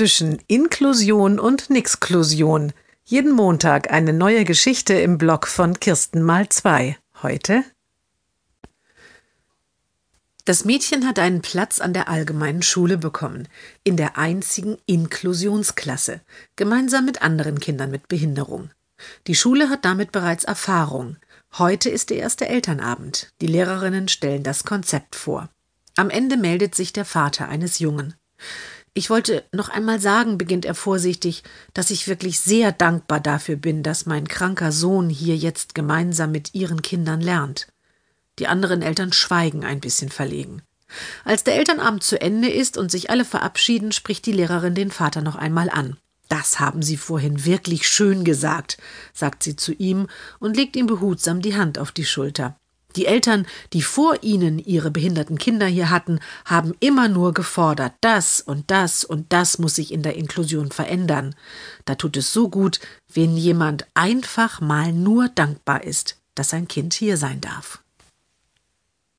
zwischen Inklusion und Nixklusion. Jeden Montag eine neue Geschichte im Blog von Kirsten mal zwei. Heute das Mädchen hat einen Platz an der allgemeinen Schule bekommen, in der einzigen Inklusionsklasse, gemeinsam mit anderen Kindern mit Behinderung. Die Schule hat damit bereits Erfahrung. Heute ist der erste Elternabend. Die Lehrerinnen stellen das Konzept vor. Am Ende meldet sich der Vater eines Jungen. Ich wollte noch einmal sagen, beginnt er vorsichtig, dass ich wirklich sehr dankbar dafür bin, dass mein kranker Sohn hier jetzt gemeinsam mit ihren Kindern lernt. Die anderen Eltern schweigen ein bisschen verlegen. Als der Elternabend zu Ende ist und sich alle verabschieden, spricht die Lehrerin den Vater noch einmal an. Das haben Sie vorhin wirklich schön gesagt, sagt sie zu ihm und legt ihm behutsam die Hand auf die Schulter. Die Eltern, die vor ihnen ihre behinderten Kinder hier hatten, haben immer nur gefordert, das und das und das muss sich in der Inklusion verändern. Da tut es so gut, wenn jemand einfach mal nur dankbar ist, dass sein Kind hier sein darf.